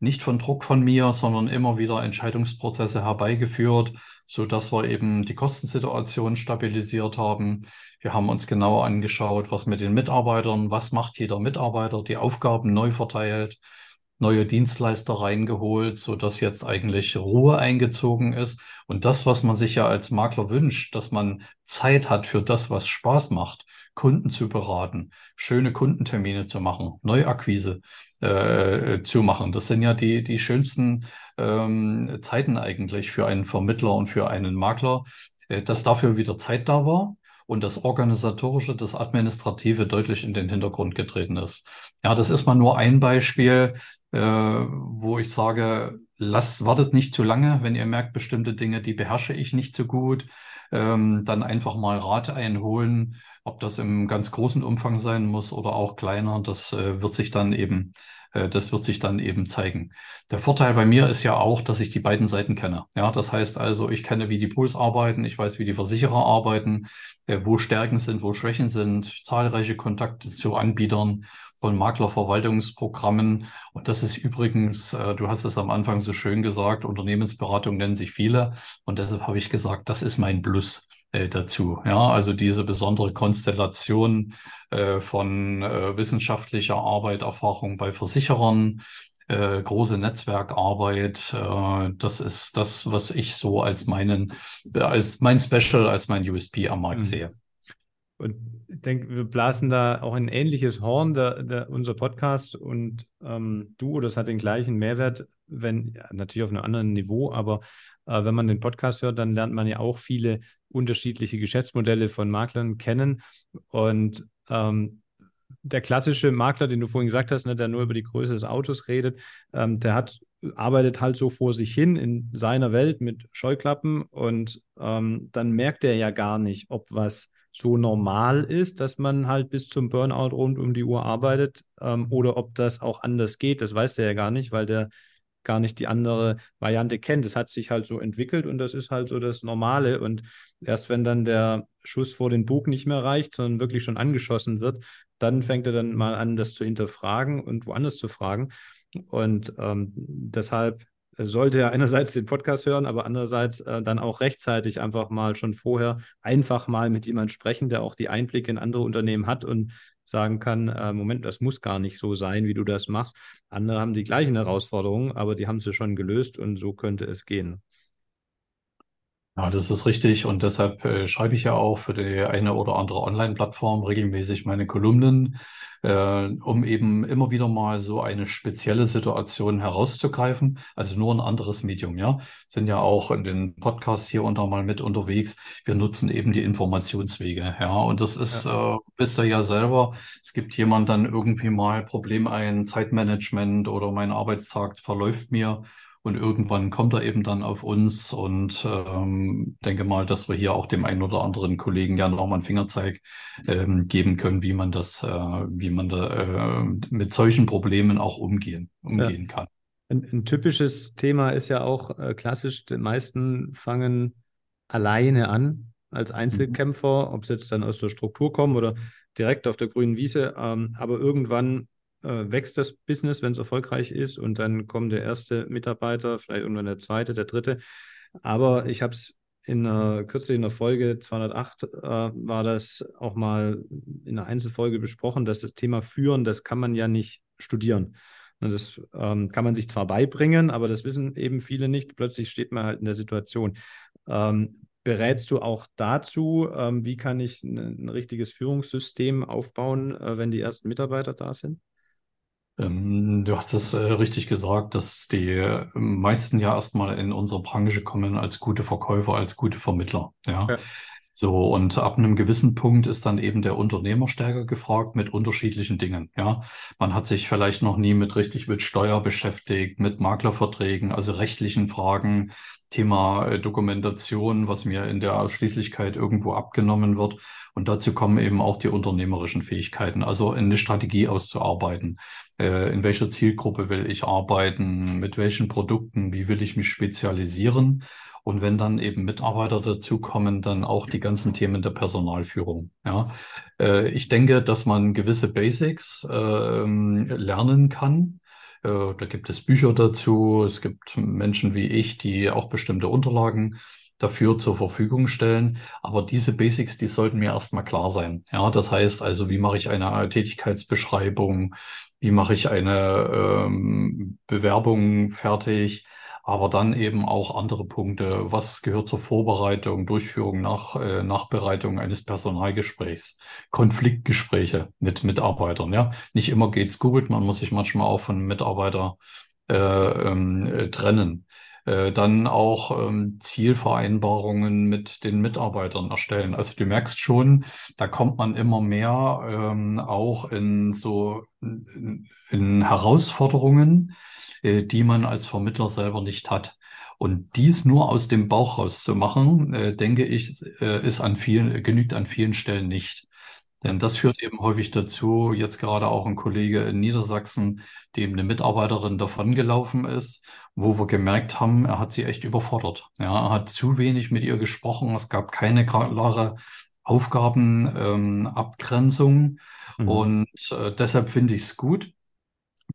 Nicht von Druck von mir, sondern immer wieder Entscheidungsprozesse herbeigeführt, so dass wir eben die Kostensituation stabilisiert haben. Wir haben uns genauer angeschaut, was mit den Mitarbeitern, was macht jeder Mitarbeiter, die Aufgaben neu verteilt, neue Dienstleister reingeholt, so dass jetzt eigentlich Ruhe eingezogen ist. Und das, was man sich ja als Makler wünscht, dass man Zeit hat für das, was Spaß macht, Kunden zu beraten, schöne Kundentermine zu machen, Neuakquise äh, zu machen. Das sind ja die, die schönsten ähm, Zeiten eigentlich für einen Vermittler und für einen Makler, äh, dass dafür wieder Zeit da war und das Organisatorische, das Administrative deutlich in den Hintergrund getreten ist. Ja, das ist mal nur ein Beispiel, äh, wo ich sage, lasst, wartet nicht zu lange, wenn ihr merkt, bestimmte Dinge, die beherrsche ich nicht so gut, ähm, dann einfach mal Rat einholen ob das im ganz großen Umfang sein muss oder auch kleiner, das äh, wird sich dann eben, das wird sich dann eben zeigen. Der Vorteil bei mir ist ja auch, dass ich die beiden Seiten kenne. Ja, das heißt also, ich kenne, wie die Pools arbeiten, ich weiß, wie die Versicherer arbeiten, äh, wo Stärken sind, wo Schwächen sind, zahlreiche Kontakte zu Anbietern von Maklerverwaltungsprogrammen. Und das ist übrigens, äh, du hast es am Anfang so schön gesagt, Unternehmensberatung nennen sich viele. Und deshalb habe ich gesagt, das ist mein Plus äh, dazu. Ja, also diese besondere Konstellation äh, von äh, wissenschaftlicher Arbeit, Erfahrung bei Versicherern, äh, große Netzwerkarbeit. Äh, das ist das, was ich so als meinen, als mein Special, als mein USP am Markt mhm. sehe. Und ich denke, wir blasen da auch ein ähnliches Horn, der, der, unser Podcast und ähm, du, das hat den gleichen Mehrwert, wenn, ja, natürlich auf einem anderen Niveau, aber äh, wenn man den Podcast hört, dann lernt man ja auch viele unterschiedliche Geschäftsmodelle von Maklern kennen. Und ähm, der klassische Makler, den du vorhin gesagt hast, ne, der nur über die Größe des Autos redet, ähm, der hat, arbeitet halt so vor sich hin in seiner Welt mit Scheuklappen und ähm, dann merkt er ja gar nicht, ob was so normal ist, dass man halt bis zum Burnout rund um die Uhr arbeitet ähm, oder ob das auch anders geht. Das weiß der ja gar nicht, weil der gar nicht die andere Variante kennt. Es hat sich halt so entwickelt und das ist halt so das Normale. Und erst wenn dann der Schuss vor den Bug nicht mehr reicht, sondern wirklich schon angeschossen wird, dann fängt er dann mal an, das zu hinterfragen und woanders zu fragen. Und ähm, deshalb sollte er einerseits den Podcast hören, aber andererseits äh, dann auch rechtzeitig einfach mal schon vorher einfach mal mit jemandem sprechen, der auch die Einblicke in andere Unternehmen hat und sagen kann, äh, Moment, das muss gar nicht so sein, wie du das machst. Andere haben die gleichen Herausforderungen, aber die haben sie schon gelöst und so könnte es gehen. Ja, das ist richtig und deshalb äh, schreibe ich ja auch für die eine oder andere Online-Plattform regelmäßig meine Kolumnen, äh, um eben immer wieder mal so eine spezielle Situation herauszugreifen. Also nur ein anderes Medium, ja. Sind ja auch in den Podcasts hier und da mal mit unterwegs. Wir nutzen eben die Informationswege, ja. Und das ist, ja. äh, wisst ihr ja selber, es gibt jemand dann irgendwie mal Problem ein, Zeitmanagement oder mein Arbeitstag verläuft mir und irgendwann kommt er eben dann auf uns und ähm, denke mal, dass wir hier auch dem einen oder anderen Kollegen gerne auch mal einen Fingerzeig ähm, geben können, wie man das, äh, wie man da äh, mit solchen Problemen auch umgehen, umgehen ja. kann. Ein, ein, typisches Thema ist ja auch äh, klassisch, die meisten fangen alleine an als Einzelkämpfer, mhm. ob sie jetzt dann aus der Struktur kommen oder direkt auf der grünen Wiese. Ähm, aber irgendwann wächst das Business, wenn es erfolgreich ist und dann kommt der erste Mitarbeiter, vielleicht irgendwann der zweite, der dritte. Aber ich habe es in einer, kürzlich in der Folge 208 äh, war das auch mal in einer Einzelfolge besprochen, dass das Thema Führen, das kann man ja nicht studieren. Und das ähm, kann man sich zwar beibringen, aber das wissen eben viele nicht. Plötzlich steht man halt in der Situation. Ähm, berätst du auch dazu, ähm, wie kann ich ein, ein, richtiges Führungssystem aufbauen, äh, wenn die ersten Mitarbeiter da sind? Ähm, du hast es äh, richtig gesagt, dass die äh, meisten ja erstmal in unsere Branche kommen als gute Verkäufer, als gute Vermittler. Ja. ja. So, und ab einem gewissen Punkt ist dann eben der Unternehmer stärker gefragt mit unterschiedlichen Dingen. Ja, man hat sich vielleicht noch nie mit richtig mit Steuer beschäftigt, mit Maklerverträgen, also rechtlichen Fragen, Thema äh, Dokumentation, was mir in der Ausschließlichkeit irgendwo abgenommen wird. Und dazu kommen eben auch die unternehmerischen Fähigkeiten, also eine Strategie auszuarbeiten. Äh, in welcher Zielgruppe will ich arbeiten? Mit welchen Produkten? Wie will ich mich spezialisieren? Und wenn dann eben Mitarbeiter dazukommen, dann auch die ganzen Themen der Personalführung. Ja, äh, ich denke, dass man gewisse Basics äh, lernen kann. Äh, da gibt es Bücher dazu. Es gibt Menschen wie ich, die auch bestimmte Unterlagen dafür zur Verfügung stellen. Aber diese Basics, die sollten mir erstmal klar sein. Ja, das heißt also, wie mache ich eine Tätigkeitsbeschreibung? Wie mache ich eine ähm, Bewerbung fertig? Aber dann eben auch andere Punkte. Was gehört zur Vorbereitung, Durchführung, nach, äh, Nachbereitung eines Personalgesprächs, Konfliktgespräche mit Mitarbeitern. Ja, nicht immer geht's gut. Man muss sich manchmal auch von Mitarbeiter äh, ähm, äh, trennen. Äh, dann auch ähm, Zielvereinbarungen mit den Mitarbeitern erstellen. Also du merkst schon, da kommt man immer mehr ähm, auch in so in, in Herausforderungen, äh, die man als Vermittler selber nicht hat. Und dies nur aus dem Bauch rauszumachen, äh, denke ich, äh, ist an vielen, genügt an vielen Stellen nicht. Denn das führt eben häufig dazu, jetzt gerade auch ein Kollege in Niedersachsen, dem eine Mitarbeiterin davongelaufen ist, wo wir gemerkt haben, er hat sie echt überfordert. Ja, er hat zu wenig mit ihr gesprochen, es gab keine klare Aufgabenabgrenzung. Ähm, mhm. Und äh, deshalb finde ich es gut,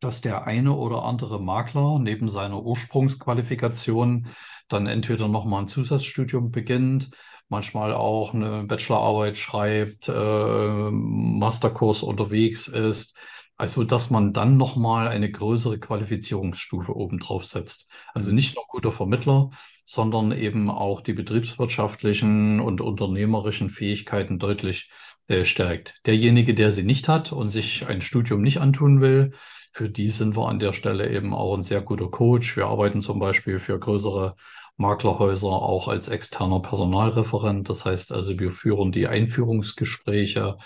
dass der eine oder andere Makler neben seiner Ursprungsqualifikation dann entweder nochmal ein Zusatzstudium beginnt, manchmal auch eine Bachelorarbeit schreibt, äh, Masterkurs unterwegs ist. Also, dass man dann nochmal eine größere Qualifizierungsstufe obendrauf setzt. Also mhm. nicht nur guter Vermittler, sondern eben auch die betriebswirtschaftlichen und unternehmerischen Fähigkeiten deutlich äh, stärkt. Derjenige, der sie nicht hat und sich ein Studium nicht antun will, für die sind wir an der Stelle eben auch ein sehr guter Coach. Wir arbeiten zum Beispiel für größere Maklerhäuser auch als externer Personalreferent. Das heißt also, wir führen die Einführungsgespräche.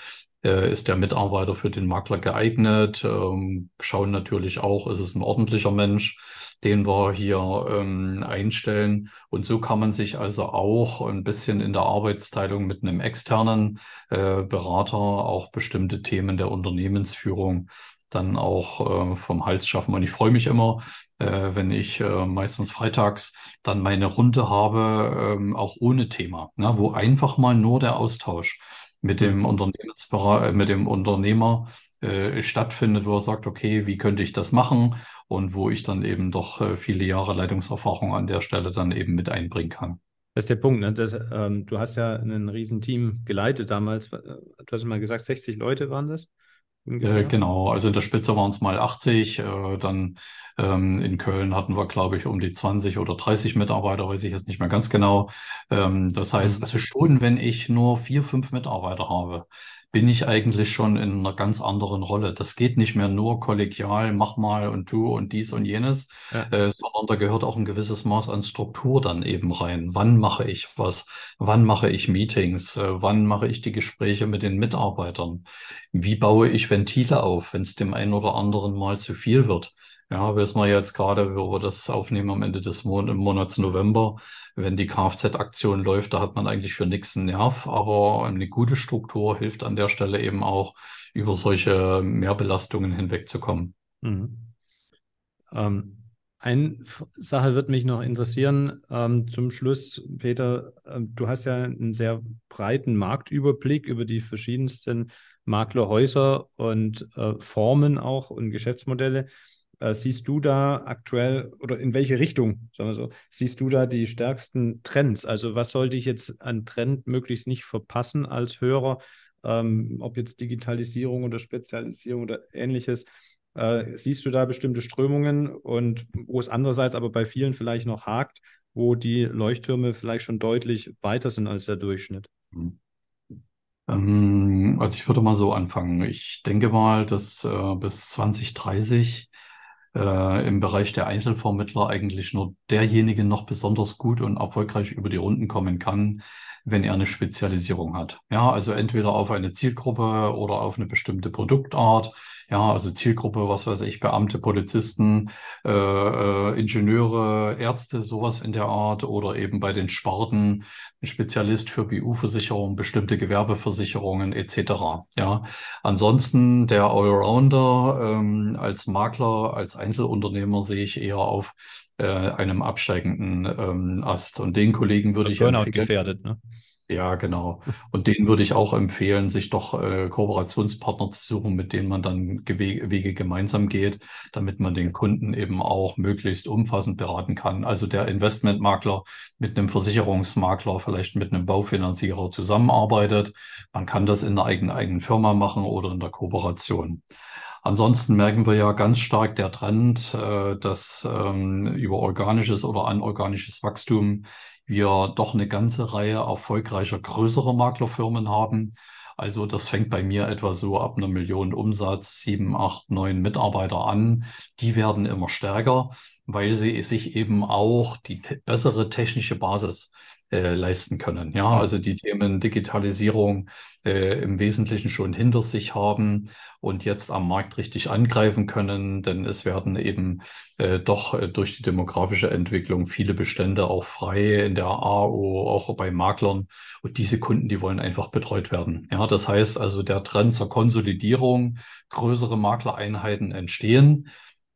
Äh, ist der Mitarbeiter für den Makler geeignet? Ähm, schauen natürlich auch, ist es ein ordentlicher Mensch, den wir hier ähm, einstellen. Und so kann man sich also auch ein bisschen in der Arbeitsteilung mit einem externen äh, Berater auch bestimmte Themen der Unternehmensführung dann auch äh, vom Hals schaffen. Und ich freue mich immer, äh, wenn ich äh, meistens freitags dann meine Runde habe, ähm, auch ohne Thema, ne, wo einfach mal nur der Austausch mit dem Unternehmensberater, äh, mit dem Unternehmer äh, stattfindet, wo er sagt, okay, wie könnte ich das machen? Und wo ich dann eben doch äh, viele Jahre Leitungserfahrung an der Stelle dann eben mit einbringen kann. Das ist der Punkt. Ne? Das, ähm, du hast ja ein Riesenteam geleitet damals. Du hast mal gesagt, 60 Leute waren das? Äh, genau, also in der Spitze waren es mal 80, äh, dann ähm, in Köln hatten wir, glaube ich, um die 20 oder 30 Mitarbeiter, weiß ich jetzt nicht mehr ganz genau. Ähm, das heißt, mhm. also schon, wenn ich nur vier, fünf Mitarbeiter habe, bin ich eigentlich schon in einer ganz anderen Rolle. Das geht nicht mehr nur kollegial, mach mal und tu und dies und jenes, ja. äh, sondern da gehört auch ein gewisses Maß an Struktur dann eben rein. Wann mache ich was? Wann mache ich Meetings? Äh, wann mache ich die Gespräche mit den Mitarbeitern? Wie baue ich Ventile auf, wenn es dem einen oder anderen mal zu viel wird? Ja, wissen wir jetzt gerade, wo wir das aufnehmen am Ende des Mon Monats November, wenn die Kfz-Aktion läuft, da hat man eigentlich für nichts einen Nerv, aber eine gute Struktur hilft an der Stelle eben auch, über solche Mehrbelastungen hinwegzukommen. Mhm. Ähm, eine Sache wird mich noch interessieren ähm, zum Schluss, Peter. Äh, du hast ja einen sehr breiten Marktüberblick über die verschiedensten Maklerhäuser und äh, Formen auch und Geschäftsmodelle. Äh, siehst du da aktuell oder in welche Richtung, sagen wir so, siehst du da die stärksten Trends? Also was sollte ich jetzt an Trend möglichst nicht verpassen als Hörer, ähm, ob jetzt Digitalisierung oder Spezialisierung oder ähnliches? Äh, siehst du da bestimmte Strömungen und wo es andererseits aber bei vielen vielleicht noch hakt, wo die Leuchttürme vielleicht schon deutlich weiter sind als der Durchschnitt? Mhm. Ähm, also ich würde mal so anfangen. Ich denke mal, dass äh, bis 2030 äh, im Bereich der Einzelvermittler eigentlich nur derjenige noch besonders gut und erfolgreich über die Runden kommen kann, wenn er eine Spezialisierung hat. Ja, also entweder auf eine Zielgruppe oder auf eine bestimmte Produktart. Ja, also Zielgruppe, was weiß ich, Beamte, Polizisten, äh, äh, Ingenieure, Ärzte, sowas in der Art oder eben bei den Sparten ein Spezialist für BU-Versicherungen, bestimmte Gewerbeversicherungen etc. Ja, ansonsten der Allrounder ähm, als Makler, als Einzelunternehmer sehe ich eher auf äh, einem absteigenden ähm, Ast. Und den Kollegen würde ich Burnout gefährdet, ne? Ja, genau. Und denen würde ich auch empfehlen, sich doch äh, Kooperationspartner zu suchen, mit denen man dann Gewe Wege gemeinsam geht, damit man den Kunden eben auch möglichst umfassend beraten kann. Also der Investmentmakler mit einem Versicherungsmakler, vielleicht mit einem Baufinanzierer zusammenarbeitet. Man kann das in der eigenen, eigenen Firma machen oder in der Kooperation. Ansonsten merken wir ja ganz stark der Trend, äh, dass ähm, über organisches oder anorganisches Wachstum wir doch eine ganze Reihe erfolgreicher größerer Maklerfirmen haben. Also das fängt bei mir etwa so ab einer Million Umsatz, sieben, acht, neun Mitarbeiter an. Die werden immer stärker, weil sie sich eben auch die te bessere technische Basis äh, leisten können. Ja, also die Themen Digitalisierung äh, im Wesentlichen schon hinter sich haben und jetzt am Markt richtig angreifen können, denn es werden eben äh, doch äh, durch die demografische Entwicklung viele Bestände auch frei in der AO, auch bei Maklern und diese Kunden, die wollen einfach betreut werden. Ja, das heißt also der Trend zur Konsolidierung, größere Maklereinheiten entstehen.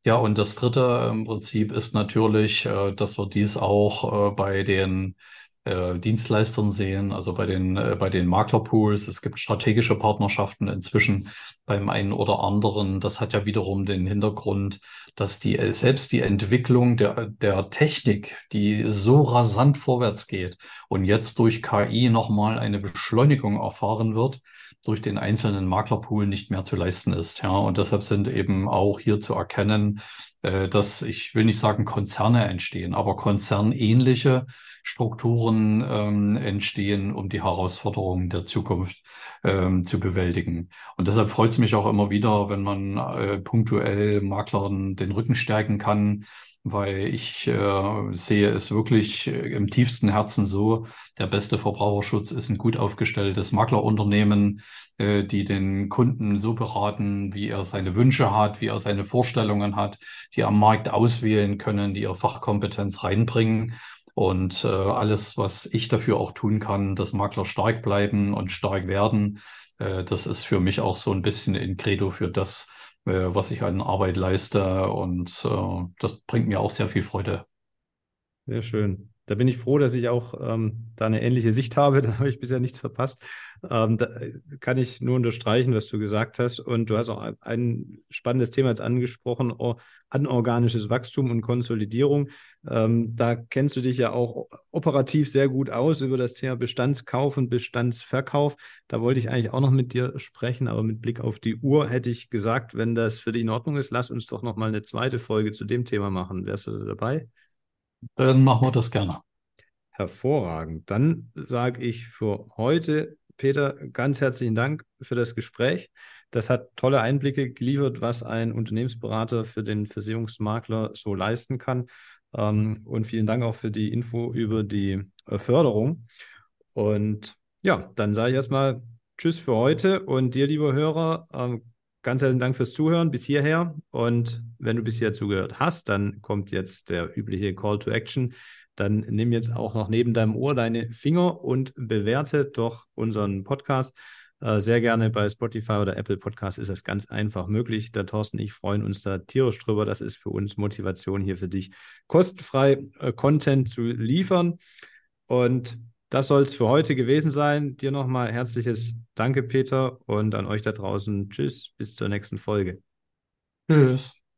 Ja, und das dritte im Prinzip ist natürlich, äh, dass wir dies auch bei den äh, Dienstleistern sehen, also bei den, äh, bei den Maklerpools. Es gibt strategische Partnerschaften inzwischen beim einen oder anderen. Das hat ja wiederum den Hintergrund, dass die, äh, selbst die Entwicklung der, der Technik, die so rasant vorwärts geht und jetzt durch KI nochmal eine Beschleunigung erfahren wird, durch den einzelnen Maklerpool nicht mehr zu leisten ist. Ja, und deshalb sind eben auch hier zu erkennen, äh, dass ich will nicht sagen Konzerne entstehen, aber konzernähnliche Strukturen ähm, entstehen, um die Herausforderungen der Zukunft ähm, zu bewältigen. Und deshalb freut es mich auch immer wieder, wenn man äh, punktuell Maklern den Rücken stärken kann, weil ich äh, sehe es wirklich äh, im tiefsten Herzen so, der beste Verbraucherschutz ist ein gut aufgestelltes Maklerunternehmen, äh, die den Kunden so beraten, wie er seine Wünsche hat, wie er seine Vorstellungen hat, die am Markt auswählen können, die ihre Fachkompetenz reinbringen. Und äh, alles, was ich dafür auch tun kann, dass Makler stark bleiben und stark werden, äh, das ist für mich auch so ein bisschen ein Credo für das, äh, was ich an Arbeit leiste. Und äh, das bringt mir auch sehr viel Freude. Sehr schön. Da bin ich froh, dass ich auch ähm, da eine ähnliche Sicht habe. Da habe ich bisher nichts verpasst. Ähm, da kann ich nur unterstreichen, was du gesagt hast. Und du hast auch ein spannendes Thema jetzt angesprochen, anorganisches Wachstum und Konsolidierung. Ähm, da kennst du dich ja auch operativ sehr gut aus über das Thema Bestandskauf und Bestandsverkauf. Da wollte ich eigentlich auch noch mit dir sprechen, aber mit Blick auf die Uhr hätte ich gesagt, wenn das für dich in Ordnung ist, lass uns doch noch mal eine zweite Folge zu dem Thema machen. Wärst du dabei? Dann machen wir das gerne. Hervorragend. Dann sage ich für heute, Peter, ganz herzlichen Dank für das Gespräch. Das hat tolle Einblicke geliefert, was ein Unternehmensberater für den Versicherungsmakler so leisten kann. Ähm, und vielen Dank auch für die Info über die äh, Förderung. Und ja, dann sage ich erstmal Tschüss für heute und dir, lieber Hörer, ähm, Ganz herzlichen Dank fürs Zuhören bis hierher. Und wenn du bisher zugehört hast, dann kommt jetzt der übliche Call to Action. Dann nimm jetzt auch noch neben deinem Ohr deine Finger und bewerte doch unseren Podcast. Äh, sehr gerne bei Spotify oder Apple Podcast ist das ganz einfach möglich. Der Thorsten ich freuen uns da tierisch drüber. Das ist für uns Motivation, hier für dich kostenfrei äh, Content zu liefern. Und das soll es für heute gewesen sein. Dir nochmal herzliches Danke, Peter, und an euch da draußen. Tschüss, bis zur nächsten Folge. Tschüss.